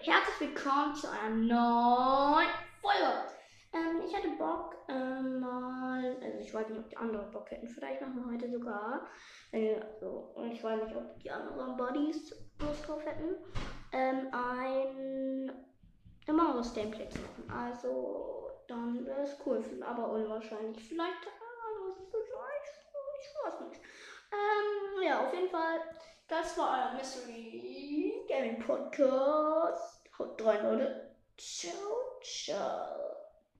herzlich willkommen zu einer neuen Folge. Ähm, ich hatte Bock, ähm, mal, also ich weiß nicht, ob die anderen Bock hätten, vielleicht machen wir heute sogar, äh, so, und ich weiß nicht, ob die anderen Buddies Lust drauf hätten, ähm, ein Among Us Gameplay zu machen. Also, dann wäre es cool, aber unwahrscheinlich. Vielleicht, äh, ich weiß nicht. Ähm, ja, auf jeden Fall, das war euer Mystery Podcast. Haut rein, Leute. Ciao, ciao.